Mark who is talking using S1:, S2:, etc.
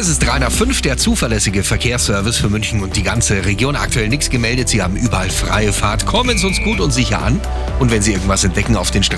S1: Es ist 305, der zuverlässige Verkehrsservice für München und die ganze Region. Aktuell nichts gemeldet. Sie haben überall freie Fahrt. Kommen Sie uns gut und sicher an. Und wenn Sie irgendwas entdecken auf den Straßen,